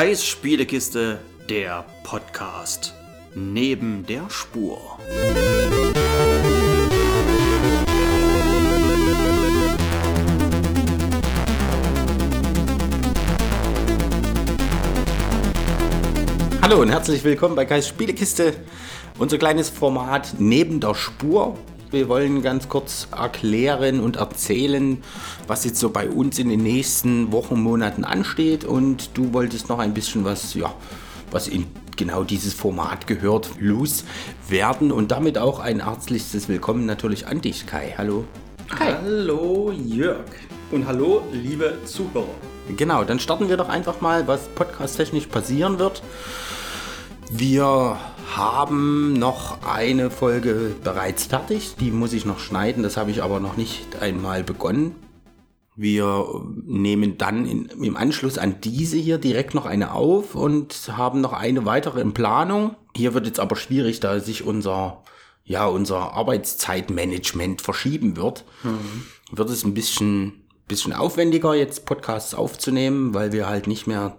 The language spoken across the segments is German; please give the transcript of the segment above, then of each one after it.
Kais Spielekiste, der Podcast. Neben der Spur. Hallo und herzlich willkommen bei Kais Spielekiste, unser kleines Format neben der Spur. Wir wollen ganz kurz erklären und erzählen, was jetzt so bei uns in den nächsten Wochen, Monaten ansteht. Und du wolltest noch ein bisschen was, ja, was in genau dieses Format gehört, loswerden. Und damit auch ein herzliches Willkommen natürlich an dich, Kai. Hallo. Kai. Hallo Jörg. Und hallo liebe Zuhörer. Genau, dann starten wir doch einfach mal, was podcast-technisch passieren wird. Wir haben noch eine Folge bereits fertig. Die muss ich noch schneiden. Das habe ich aber noch nicht einmal begonnen. Wir nehmen dann in, im Anschluss an diese hier direkt noch eine auf und haben noch eine weitere in Planung. Hier wird jetzt aber schwierig, da sich unser, ja, unser Arbeitszeitmanagement verschieben wird. Mhm. Wird es ein bisschen, bisschen aufwendiger, jetzt Podcasts aufzunehmen, weil wir halt nicht mehr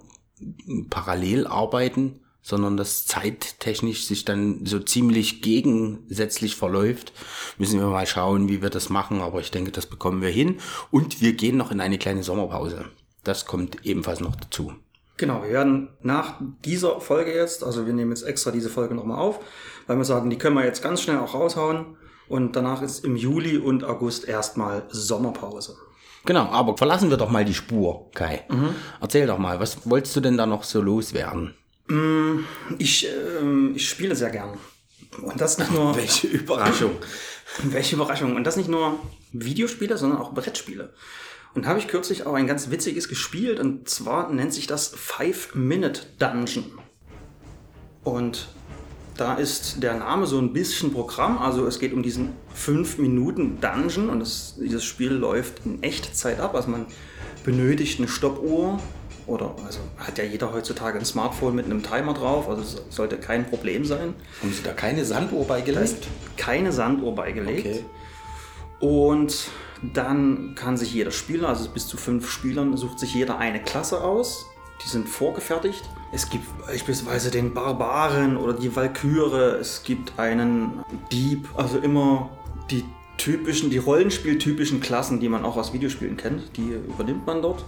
parallel arbeiten sondern das zeittechnisch sich dann so ziemlich gegensätzlich verläuft, müssen wir mal schauen, wie wir das machen. Aber ich denke, das bekommen wir hin. Und wir gehen noch in eine kleine Sommerpause. Das kommt ebenfalls noch dazu. Genau, wir werden nach dieser Folge jetzt, also wir nehmen jetzt extra diese Folge nochmal auf, weil wir sagen, die können wir jetzt ganz schnell auch raushauen. Und danach ist im Juli und August erstmal Sommerpause. Genau, aber verlassen wir doch mal die Spur, Kai. Mhm. Erzähl doch mal, was wolltest du denn da noch so loswerden? Mm, ich, äh, ich spiele sehr gern. Und das nicht nur. Welche Überraschung. Welche Überraschung. Und das nicht nur Videospiele, sondern auch Brettspiele. Und habe ich kürzlich auch ein ganz witziges gespielt. Und zwar nennt sich das Five-Minute Dungeon. Und da ist der Name so ein bisschen Programm. Also es geht um diesen 5-Minuten-Dungeon. Und das, dieses Spiel läuft in Echtzeit ab. Also man benötigt eine Stoppuhr oder also hat ja jeder heutzutage ein Smartphone mit einem Timer drauf, also es sollte kein Problem sein. Haben Sie da keine Sanduhr beigelegt? Keine Sanduhr beigelegt. Okay. Und dann kann sich jeder Spieler, also bis zu fünf Spielern, sucht sich jeder eine Klasse aus. Die sind vorgefertigt. Es gibt beispielsweise den Barbaren oder die Valkyre. Es gibt einen Dieb. Also immer die typischen, die Rollenspieltypischen Klassen, die man auch aus Videospielen kennt, die übernimmt man dort.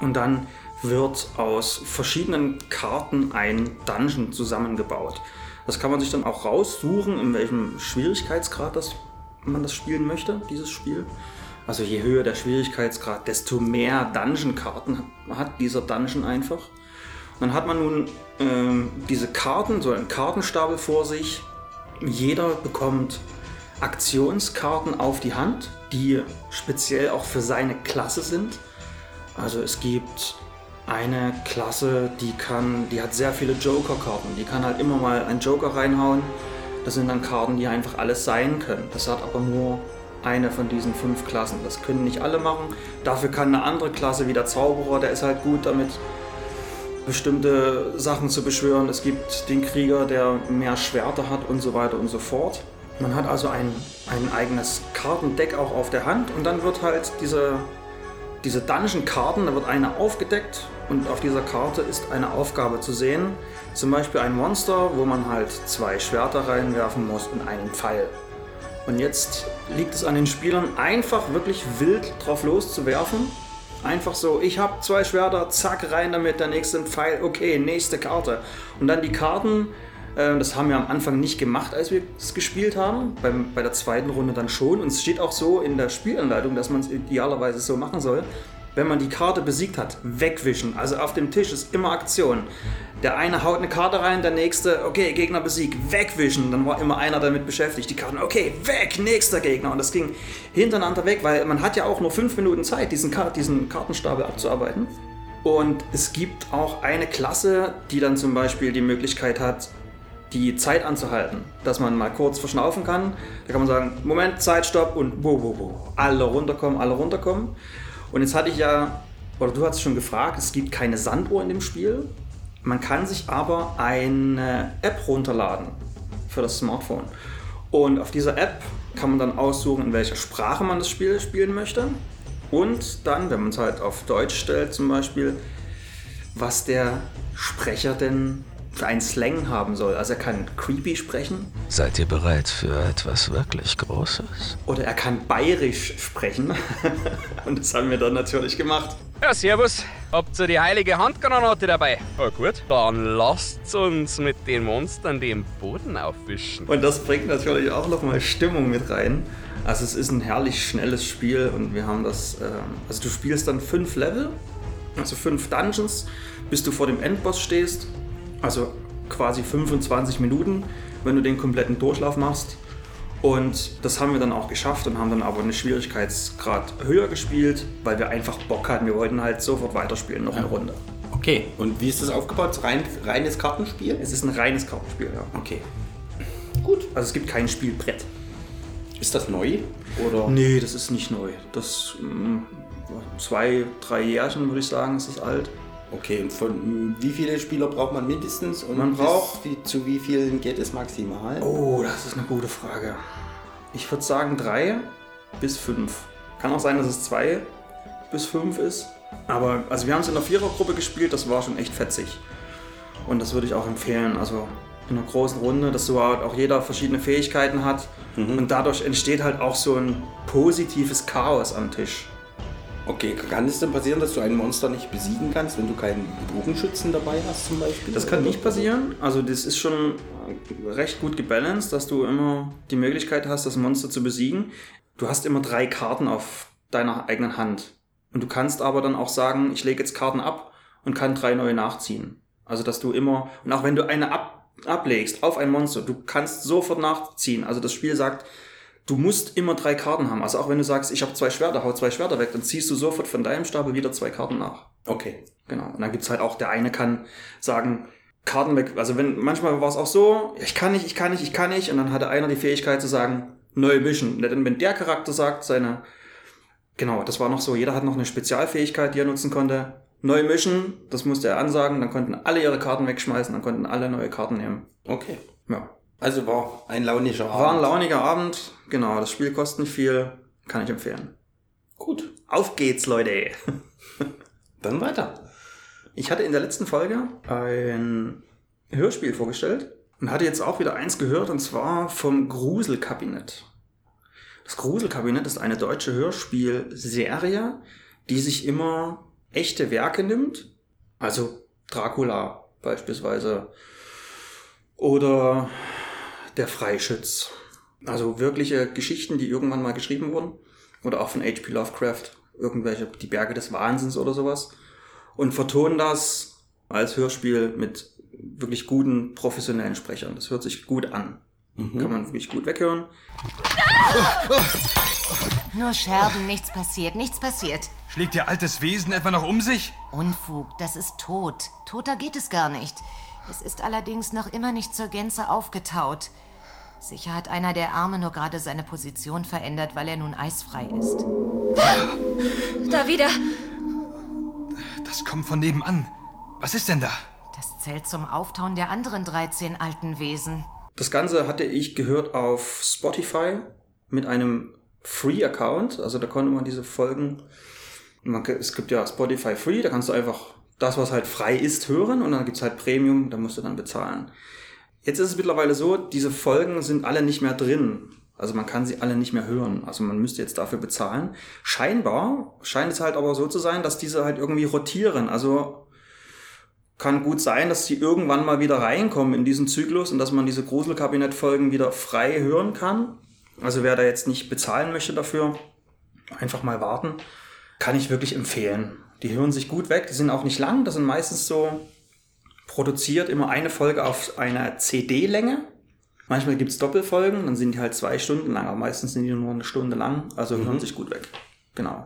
Und dann wird aus verschiedenen Karten ein Dungeon zusammengebaut. Das kann man sich dann auch raussuchen, in welchem Schwierigkeitsgrad das, man das spielen möchte, dieses Spiel. Also je höher der Schwierigkeitsgrad, desto mehr Dungeon-Karten hat dieser Dungeon einfach. Und dann hat man nun ähm, diese Karten, so einen Kartenstapel vor sich. Jeder bekommt Aktionskarten auf die Hand, die speziell auch für seine Klasse sind. Also es gibt eine Klasse, die kann, die hat sehr viele Joker-Karten. Die kann halt immer mal einen Joker reinhauen. Das sind dann Karten, die einfach alles sein können. Das hat aber nur eine von diesen fünf Klassen. Das können nicht alle machen. Dafür kann eine andere Klasse wie der Zauberer, der ist halt gut damit, bestimmte Sachen zu beschwören. Es gibt den Krieger, der mehr Schwerter hat und so weiter und so fort. Man hat also ein, ein eigenes Kartendeck auch auf der Hand und dann wird halt diese diese Dungeon-Karten, da wird eine aufgedeckt und auf dieser Karte ist eine Aufgabe zu sehen. Zum Beispiel ein Monster, wo man halt zwei Schwerter reinwerfen muss und einen Pfeil. Und jetzt liegt es an den Spielern, einfach wirklich wild drauf loszuwerfen. Einfach so, ich habe zwei Schwerter, zack, rein damit, der nächste Pfeil, okay, nächste Karte. Und dann die Karten das haben wir am Anfang nicht gemacht, als wir es gespielt haben. Beim, bei der zweiten Runde dann schon. Und es steht auch so in der Spielanleitung, dass man es idealerweise so machen soll. Wenn man die Karte besiegt hat, wegwischen. Also auf dem Tisch ist immer Aktion. Der eine haut eine Karte rein, der nächste, okay, Gegner besiegt, wegwischen. Dann war immer einer damit beschäftigt. Die Karten, okay, weg, nächster Gegner. Und das ging hintereinander weg, weil man hat ja auch nur fünf Minuten Zeit, diesen, diesen Kartenstapel abzuarbeiten. Und es gibt auch eine Klasse, die dann zum Beispiel die Möglichkeit hat, die Zeit anzuhalten, dass man mal kurz verschnaufen kann. Da kann man sagen, Moment, Zeitstopp und wo, wo, wo. Alle runterkommen, alle runterkommen. Und jetzt hatte ich ja, oder du hast schon gefragt, es gibt keine Sanduhr in dem Spiel. Man kann sich aber eine App runterladen für das Smartphone. Und auf dieser App kann man dann aussuchen, in welcher Sprache man das Spiel spielen möchte. Und dann, wenn man es halt auf Deutsch stellt zum Beispiel, was der Sprecher denn für einen Slang haben soll. Also er kann creepy sprechen. Seid ihr bereit für etwas wirklich Großes? Oder er kann bayerisch sprechen. Und das haben wir dann natürlich gemacht. Ja, servus. Habt ihr die heilige Handgranate dabei? Oh gut. Dann lasst uns mit den Monstern den Boden aufwischen. Und das bringt natürlich auch nochmal Stimmung mit rein. Also es ist ein herrlich schnelles Spiel und wir haben das, äh, also du spielst dann fünf Level, also fünf Dungeons, bis du vor dem Endboss stehst. Also quasi 25 Minuten, wenn du den kompletten Durchlauf machst. Und das haben wir dann auch geschafft und haben dann aber einen Schwierigkeitsgrad höher gespielt, weil wir einfach Bock hatten. Wir wollten halt sofort weiterspielen, noch eine Runde. Okay, und wie ist das aufgebaut? Rein, reines Kartenspiel? Es ist ein reines Kartenspiel, ja. Okay. Gut. Also es gibt kein Spielbrett. Ist das neu? Oder? Nee, das ist nicht neu. Das mh, zwei, drei Jährchen würde ich sagen, ist es alt. Okay, und von wie viele Spieler braucht man mindestens? Und Man braucht- wie, zu wie vielen geht es maximal? Oh, das ist eine gute Frage. Ich würde sagen drei bis fünf. Kann auch sein, dass es zwei bis fünf ist. Aber also wir haben es in einer Vierergruppe gespielt, das war schon echt fetzig. Und das würde ich auch empfehlen. Also in einer großen Runde, dass so halt auch jeder verschiedene Fähigkeiten hat. Und dadurch entsteht halt auch so ein positives Chaos am Tisch. Okay, kann es denn passieren, dass du ein Monster nicht besiegen kannst, wenn du keinen Bogenschützen dabei hast zum Beispiel? Das kann nicht passieren. Also das ist schon recht gut gebalanced, dass du immer die Möglichkeit hast, das Monster zu besiegen. Du hast immer drei Karten auf deiner eigenen Hand. Und du kannst aber dann auch sagen, ich lege jetzt Karten ab und kann drei neue nachziehen. Also dass du immer, und auch wenn du eine ab, ablegst auf ein Monster, du kannst sofort nachziehen. Also das Spiel sagt, du musst immer drei Karten haben. Also auch wenn du sagst, ich habe zwei Schwerter, hau zwei Schwerter weg, dann ziehst du sofort von deinem Stapel wieder zwei Karten nach. Okay. Genau. Und dann gibt's halt auch, der eine kann sagen, Karten weg. Also wenn, manchmal war es auch so, ich kann nicht, ich kann nicht, ich kann nicht. Und dann hatte einer die Fähigkeit zu sagen, neu mischen. Und dann, wenn der Charakter sagt, seine, genau, das war noch so, jeder hat noch eine Spezialfähigkeit, die er nutzen konnte. Neu mischen, das musste er ansagen, dann konnten alle ihre Karten wegschmeißen, dann konnten alle neue Karten nehmen. Okay. Ja. Also war ein launischer Abend. War ein launiger Abend, genau, das Spiel kostet nicht viel, kann ich empfehlen. Gut. Auf geht's, Leute! Dann weiter. Ich hatte in der letzten Folge ein Hörspiel vorgestellt und hatte jetzt auch wieder eins gehört und zwar vom Gruselkabinett. Das Gruselkabinett ist eine deutsche Hörspielserie, die sich immer echte Werke nimmt, also Dracula beispielsweise oder der Freischütz. Also wirkliche Geschichten, die irgendwann mal geschrieben wurden oder auch von H.P. Lovecraft, irgendwelche die Berge des Wahnsinns oder sowas und vertonen das als Hörspiel mit wirklich guten professionellen Sprechern. Das hört sich gut an. Kann man wirklich gut weghören. Nur Scherben, nichts passiert, nichts passiert. Schlägt Ihr altes Wesen etwa noch um sich? Unfug, das ist tot. Toter geht es gar nicht. Es ist allerdings noch immer nicht zur Gänze aufgetaut. Sicher hat einer der Arme nur gerade seine Position verändert, weil er nun eisfrei ist. Da wieder. Das kommt von nebenan. Was ist denn da? Das zählt zum Auftauen der anderen 13 alten Wesen. Das Ganze hatte ich gehört auf Spotify mit einem Free-Account. Also da konnte man diese Folgen, man, es gibt ja Spotify Free, da kannst du einfach das, was halt frei ist, hören und dann gibt's halt Premium, da musst du dann bezahlen. Jetzt ist es mittlerweile so, diese Folgen sind alle nicht mehr drin. Also man kann sie alle nicht mehr hören. Also man müsste jetzt dafür bezahlen. Scheinbar scheint es halt aber so zu sein, dass diese halt irgendwie rotieren. Also kann gut sein, dass sie irgendwann mal wieder reinkommen in diesen Zyklus und dass man diese Gruselkabinett-Folgen wieder frei hören kann. Also wer da jetzt nicht bezahlen möchte dafür, einfach mal warten. Kann ich wirklich empfehlen. Die hören sich gut weg, die sind auch nicht lang, das sind meistens so produziert immer eine Folge auf einer CD-Länge. Manchmal gibt's Doppelfolgen, dann sind die halt zwei Stunden lang, aber meistens sind die nur eine Stunde lang, also hören sich gut weg. Genau.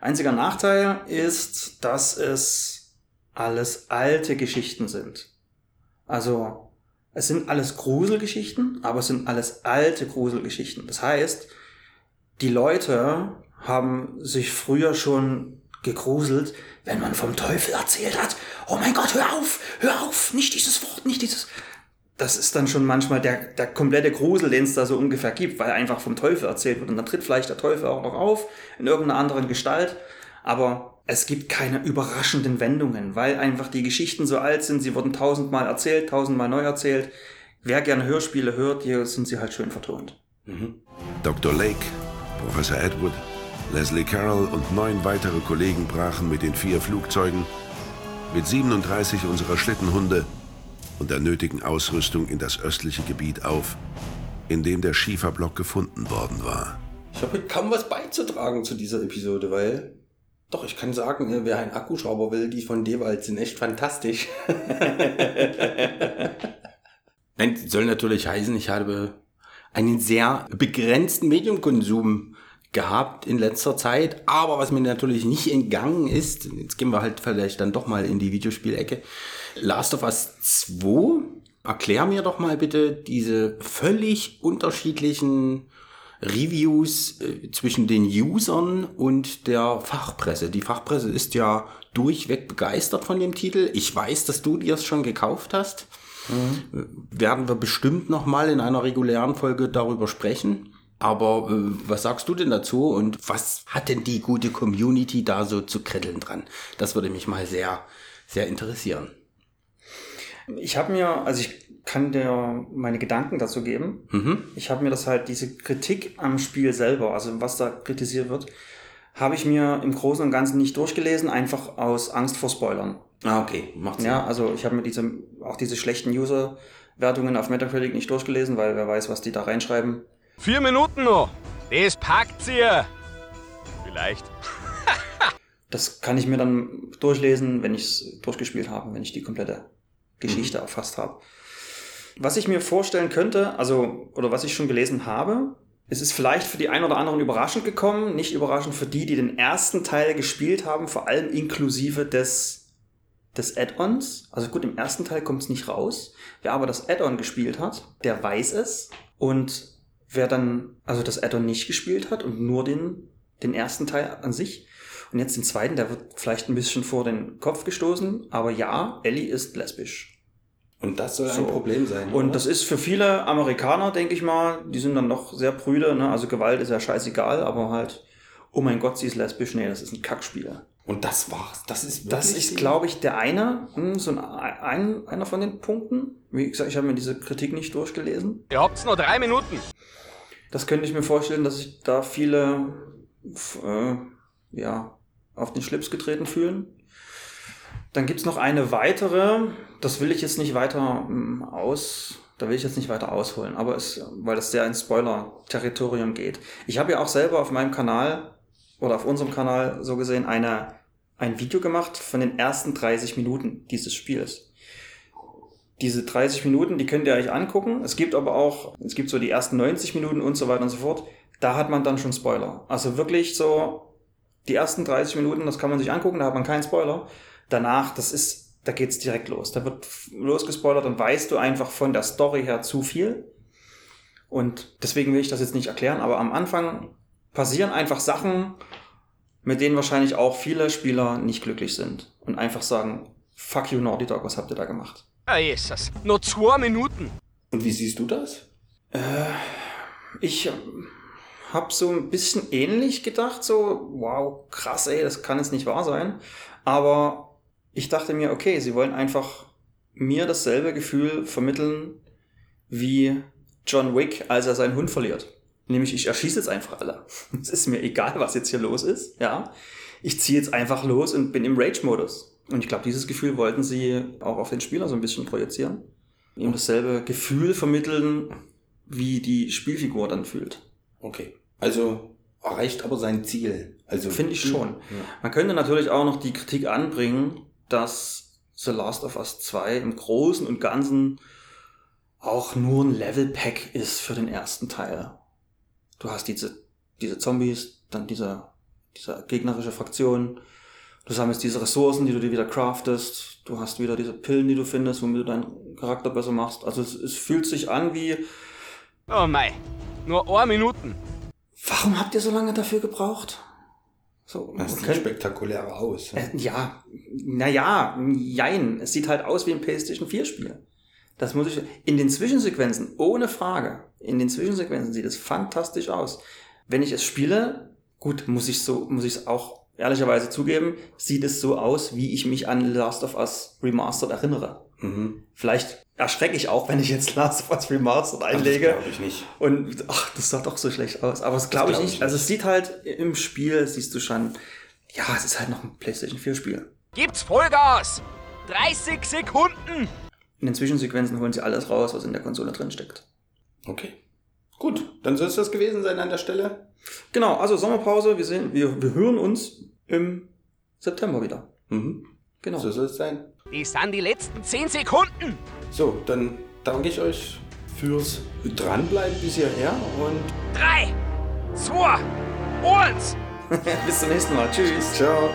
Einziger Nachteil ist, dass es alles alte Geschichten sind. Also, es sind alles Gruselgeschichten, aber es sind alles alte Gruselgeschichten. Das heißt, die Leute haben sich früher schon gegruselt, wenn man vom Teufel erzählt hat. Oh mein Gott, hör auf, hör auf, nicht dieses Wort, nicht dieses. Das ist dann schon manchmal der, der komplette Grusel, den es da so ungefähr gibt, weil einfach vom Teufel erzählt wird. Und dann tritt vielleicht der Teufel auch noch auf, in irgendeiner anderen Gestalt. Aber es gibt keine überraschenden Wendungen, weil einfach die Geschichten so alt sind. Sie wurden tausendmal erzählt, tausendmal neu erzählt. Wer gerne Hörspiele hört, hier sind sie halt schön vertont. Dr. Lake, Professor Edward, Leslie Carroll und neun weitere Kollegen brachen mit den vier Flugzeugen, mit 37 unserer Schlittenhunde und der nötigen Ausrüstung in das östliche Gebiet auf, in dem der Schieferblock gefunden worden war. Ich habe kaum was beizutragen zu dieser Episode, weil doch, ich kann sagen, wer einen Akkuschrauber will, die von Dewald sind echt fantastisch. Nein, soll natürlich heißen, ich habe einen sehr begrenzten Mediumkonsum gehabt in letzter Zeit, aber was mir natürlich nicht entgangen ist, jetzt gehen wir halt vielleicht dann doch mal in die Videospielecke, Last of Us 2, erklär mir doch mal bitte diese völlig unterschiedlichen Reviews äh, zwischen den Usern und der Fachpresse. Die Fachpresse ist ja durchweg begeistert von dem Titel. Ich weiß, dass du dir es schon gekauft hast. Äh, Werden wir bestimmt noch mal in einer regulären Folge darüber sprechen. Aber äh, was sagst du denn dazu und was hat denn die gute Community da so zu kritteln dran? Das würde mich mal sehr, sehr interessieren. Ich habe mir, also ich kann dir meine Gedanken dazu geben. Mhm. Ich habe mir das halt, diese Kritik am Spiel selber, also was da kritisiert wird, habe ich mir im Großen und Ganzen nicht durchgelesen, einfach aus Angst vor Spoilern. Ah, okay, macht Sinn. Ja, also ich habe mir diese, auch diese schlechten User-Wertungen auf Metacritic nicht durchgelesen, weil wer weiß, was die da reinschreiben. Vier Minuten noch. Das packt ihr. Vielleicht. Das kann ich mir dann durchlesen, wenn ich es durchgespielt habe, wenn ich die komplette Geschichte erfasst habe. Was ich mir vorstellen könnte, also, oder was ich schon gelesen habe, es ist vielleicht für die einen oder anderen überraschend gekommen, nicht überraschend für die, die den ersten Teil gespielt haben, vor allem inklusive des, des Add-ons. Also gut, im ersten Teil kommt es nicht raus. Wer aber das Add-on gespielt hat, der weiß es. Und wer dann also das Add-on nicht gespielt hat und nur den, den ersten Teil an sich und jetzt den zweiten, der wird vielleicht ein bisschen vor den Kopf gestoßen, aber ja, Ellie ist lesbisch. Und das soll So. ein Problem sein. Und oder? das ist für viele Amerikaner, denke ich mal, die sind dann noch sehr prüde, ne? also Gewalt ist ja scheißegal, aber halt, oh mein Gott, sie ist lesbisch, nee, das ist ein Kackspiel. Und das war's. Das ist Das ist, glaube ich, der eine, hm, so ein, ein, einer von den Punkten. Wie gesagt, ich habe mir diese Kritik nicht durchgelesen. Ihr habt's noch drei Minuten. Das könnte ich mir vorstellen, dass sich da viele äh, ja, auf den Schlips getreten fühlen. Dann gibt's noch eine weitere, das will ich jetzt nicht weiter ähm, aus, da will ich jetzt nicht weiter ausholen, aber es, weil das sehr ins Spoiler-Territorium geht. Ich habe ja auch selber auf meinem Kanal oder auf unserem Kanal so gesehen eine, ein Video gemacht von den ersten 30 Minuten dieses Spiels diese 30 Minuten, die könnt ihr euch angucken. Es gibt aber auch, es gibt so die ersten 90 Minuten und so weiter und so fort. Da hat man dann schon Spoiler. Also wirklich so die ersten 30 Minuten, das kann man sich angucken, da hat man keinen Spoiler. Danach, das ist, da geht's direkt los. Da wird losgespoilert und weißt du einfach von der Story her zu viel. Und deswegen will ich das jetzt nicht erklären, aber am Anfang passieren einfach Sachen, mit denen wahrscheinlich auch viele Spieler nicht glücklich sind und einfach sagen, fuck you Naughty Dog, was habt ihr da gemacht? Ah, Jesus. Noch zwei Minuten. Und wie siehst du das? Ich habe so ein bisschen ähnlich gedacht, so, wow, krass, ey, das kann jetzt nicht wahr sein. Aber ich dachte mir, okay, sie wollen einfach mir dasselbe Gefühl vermitteln wie John Wick, als er seinen Hund verliert. Nämlich, ich erschieße jetzt einfach alle. Es ist mir egal, was jetzt hier los ist, ja. Ich ziehe jetzt einfach los und bin im Rage-Modus. Und ich glaube, dieses Gefühl wollten sie auch auf den Spieler so ein bisschen projizieren. Ihm dasselbe Gefühl vermitteln, wie die Spielfigur dann fühlt. Okay. Also erreicht aber sein Ziel. Also Finde ich schon. Ja. Man könnte natürlich auch noch die Kritik anbringen, dass The Last of Us 2 im Großen und Ganzen auch nur ein Level-Pack ist für den ersten Teil. Du hast diese, diese Zombies, dann diese, diese gegnerische Fraktion, du sammelst diese Ressourcen, die du dir wieder craftest, du hast wieder diese Pillen, die du findest, womit du deinen Charakter besser machst. Also es, es fühlt sich an wie, Oh mei. Nur eine Minuten. warum habt ihr so lange dafür gebraucht? So, Das sieht okay. spektakulärer aus. Äh, ja, naja, jein. Es sieht halt aus wie ein PlayStation 4 Spiel. Das muss ich, in den Zwischensequenzen, ohne Frage, in den Zwischensequenzen sieht es fantastisch aus. Wenn ich es spiele, Gut, muss ich so, muss ich es auch ehrlicherweise zugeben, sieht es so aus, wie ich mich an Last of Us Remastered erinnere. Mhm. Vielleicht erschrecke ich auch, wenn ich jetzt Last of Us Remastered einlege. glaube ich nicht. Und ach, das sah doch so schlecht aus. Aber das glaube ich glaub nicht. ich Also es sieht halt im Spiel, siehst du schon, ja, es ist halt noch ein PlayStation 4 Spiel. Gibt's Vollgas! 30 Sekunden! In den Zwischensequenzen holen sie alles raus, was in der Konsole drin steckt. Okay. Gut, dann soll es das gewesen sein an der Stelle. Genau, also Sommerpause, wir sehen, wir, wir hören uns im September wieder. Mhm. Genau. So soll es sein. Die sind die letzten 10 Sekunden! So, dann danke ich euch fürs Dranbleiben bis hierher und 3, 2, 1! Bis zum nächsten Mal. Tschüss. ciao.